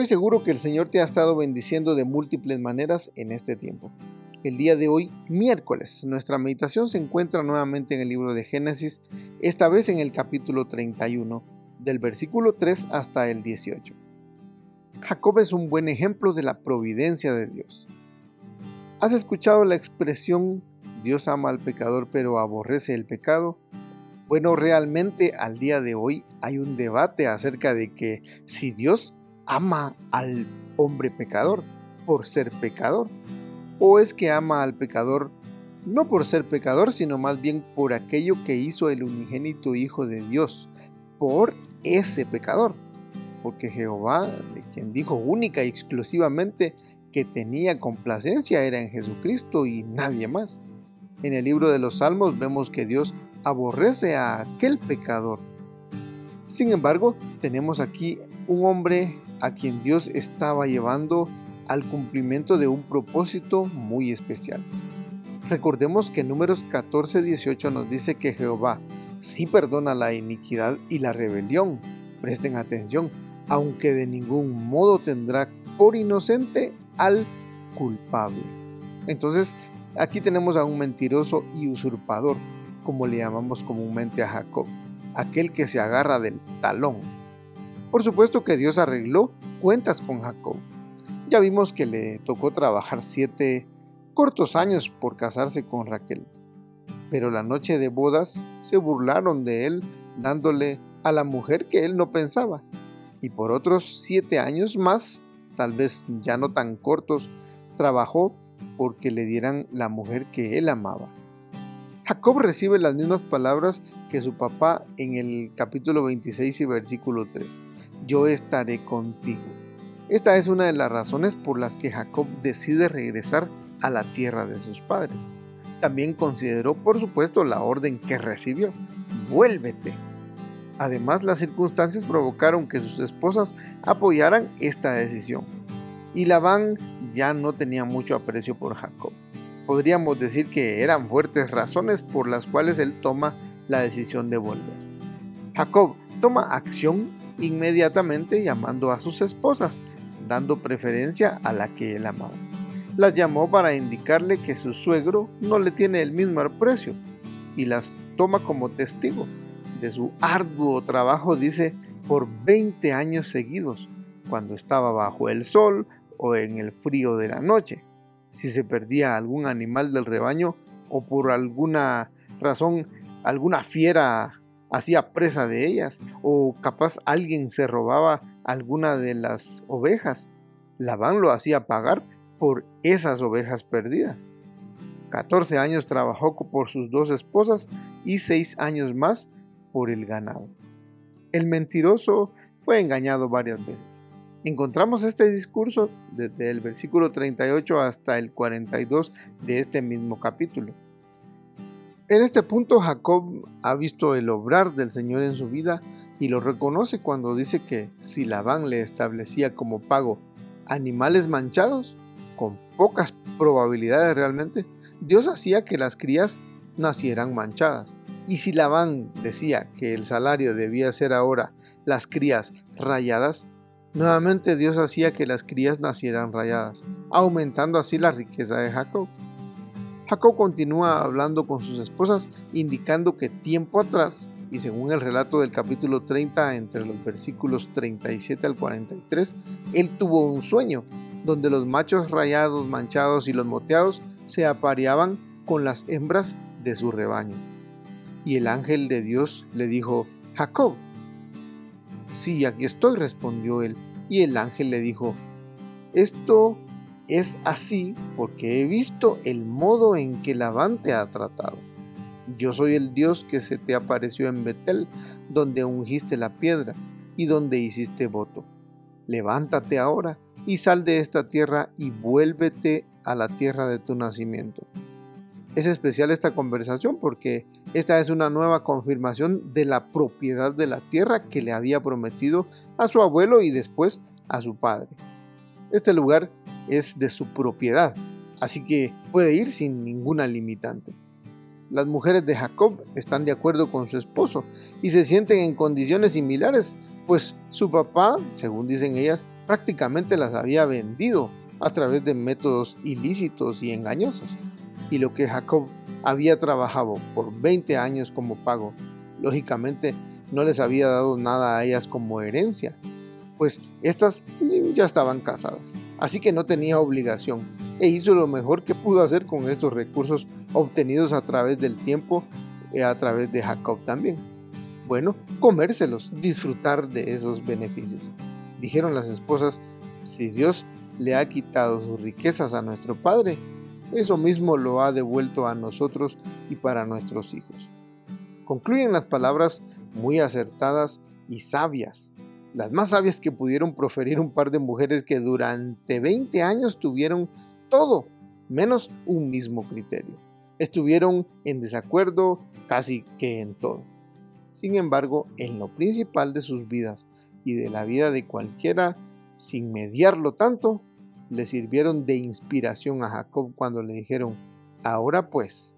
Estoy seguro que el Señor te ha estado bendiciendo de múltiples maneras en este tiempo. El día de hoy, miércoles, nuestra meditación se encuentra nuevamente en el libro de Génesis, esta vez en el capítulo 31, del versículo 3 hasta el 18. Jacob es un buen ejemplo de la providencia de Dios. ¿Has escuchado la expresión Dios ama al pecador pero aborrece el pecado? Bueno, realmente al día de hoy hay un debate acerca de que si Dios ama al hombre pecador por ser pecador? ¿O es que ama al pecador no por ser pecador, sino más bien por aquello que hizo el unigénito Hijo de Dios, por ese pecador? Porque Jehová, quien dijo única y exclusivamente que tenía complacencia, era en Jesucristo y nadie más. En el libro de los Salmos vemos que Dios aborrece a aquel pecador. Sin embargo, tenemos aquí un hombre a quien Dios estaba llevando al cumplimiento de un propósito muy especial. Recordemos que números 14-18 nos dice que Jehová sí perdona la iniquidad y la rebelión. Presten atención, aunque de ningún modo tendrá por inocente al culpable. Entonces, aquí tenemos a un mentiroso y usurpador, como le llamamos comúnmente a Jacob, aquel que se agarra del talón, por supuesto que Dios arregló cuentas con Jacob. Ya vimos que le tocó trabajar siete cortos años por casarse con Raquel. Pero la noche de bodas se burlaron de él dándole a la mujer que él no pensaba. Y por otros siete años más, tal vez ya no tan cortos, trabajó porque le dieran la mujer que él amaba. Jacob recibe las mismas palabras que su papá en el capítulo 26 y versículo 3 yo estaré contigo. Esta es una de las razones por las que Jacob decide regresar a la tierra de sus padres. También consideró, por supuesto, la orden que recibió, vuélvete. Además, las circunstancias provocaron que sus esposas apoyaran esta decisión. Y Labán ya no tenía mucho aprecio por Jacob. Podríamos decir que eran fuertes razones por las cuales él toma la decisión de volver. Jacob toma acción inmediatamente llamando a sus esposas, dando preferencia a la que él amaba. Las llamó para indicarle que su suegro no le tiene el mismo aprecio y las toma como testigo de su arduo trabajo, dice, por 20 años seguidos, cuando estaba bajo el sol o en el frío de la noche. Si se perdía algún animal del rebaño o por alguna razón alguna fiera hacía presa de ellas o capaz alguien se robaba alguna de las ovejas. Labán lo hacía pagar por esas ovejas perdidas. 14 años trabajó por sus dos esposas y 6 años más por el ganado. El mentiroso fue engañado varias veces. Encontramos este discurso desde el versículo 38 hasta el 42 de este mismo capítulo. En este punto Jacob ha visto el obrar del Señor en su vida y lo reconoce cuando dice que si Labán le establecía como pago animales manchados, con pocas probabilidades realmente, Dios hacía que las crías nacieran manchadas. Y si Labán decía que el salario debía ser ahora las crías rayadas, nuevamente Dios hacía que las crías nacieran rayadas, aumentando así la riqueza de Jacob. Jacob continúa hablando con sus esposas, indicando que tiempo atrás, y según el relato del capítulo 30, entre los versículos 37 al 43, él tuvo un sueño, donde los machos rayados, manchados y los moteados se apareaban con las hembras de su rebaño. Y el ángel de Dios le dijo, Jacob. Sí, aquí estoy, respondió él. Y el ángel le dijo, esto es así porque he visto el modo en que Labán te ha tratado. Yo soy el Dios que se te apareció en Betel, donde ungiste la piedra y donde hiciste voto. levántate ahora y sal de esta tierra y vuélvete a la tierra de tu nacimiento. Es especial esta conversación porque esta es una nueva confirmación de la propiedad de la tierra que le había prometido a su abuelo y después a su padre. Este lugar es de su propiedad, así que puede ir sin ninguna limitante. Las mujeres de Jacob están de acuerdo con su esposo y se sienten en condiciones similares, pues su papá, según dicen ellas, prácticamente las había vendido a través de métodos ilícitos y engañosos. Y lo que Jacob había trabajado por 20 años como pago, lógicamente no les había dado nada a ellas como herencia, pues estas ya estaban casadas así que no tenía obligación e hizo lo mejor que pudo hacer con estos recursos obtenidos a través del tiempo y eh, a través de Jacob también. Bueno, comérselos, disfrutar de esos beneficios. Dijeron las esposas, si Dios le ha quitado sus riquezas a nuestro Padre, eso mismo lo ha devuelto a nosotros y para nuestros hijos. Concluyen las palabras muy acertadas y sabias las más sabias que pudieron proferir un par de mujeres que durante 20 años tuvieron todo, menos un mismo criterio. Estuvieron en desacuerdo casi que en todo. Sin embargo, en lo principal de sus vidas y de la vida de cualquiera, sin mediarlo tanto, le sirvieron de inspiración a Jacob cuando le dijeron, ahora pues,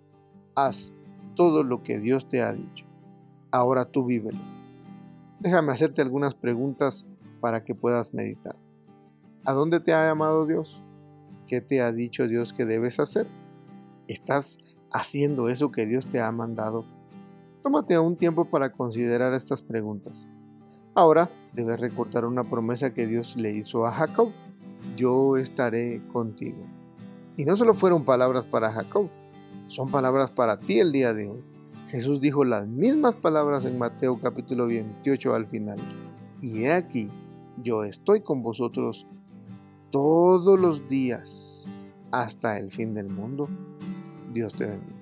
haz todo lo que Dios te ha dicho. Ahora tú vívelo Déjame hacerte algunas preguntas para que puedas meditar. ¿A dónde te ha llamado Dios? ¿Qué te ha dicho Dios que debes hacer? ¿Estás haciendo eso que Dios te ha mandado? Tómate un tiempo para considerar estas preguntas. Ahora debes recordar una promesa que Dios le hizo a Jacob. Yo estaré contigo. Y no solo fueron palabras para Jacob, son palabras para ti el día de hoy. Jesús dijo las mismas palabras en Mateo capítulo 28 al final. Y he aquí, yo estoy con vosotros todos los días hasta el fin del mundo. Dios te bendiga.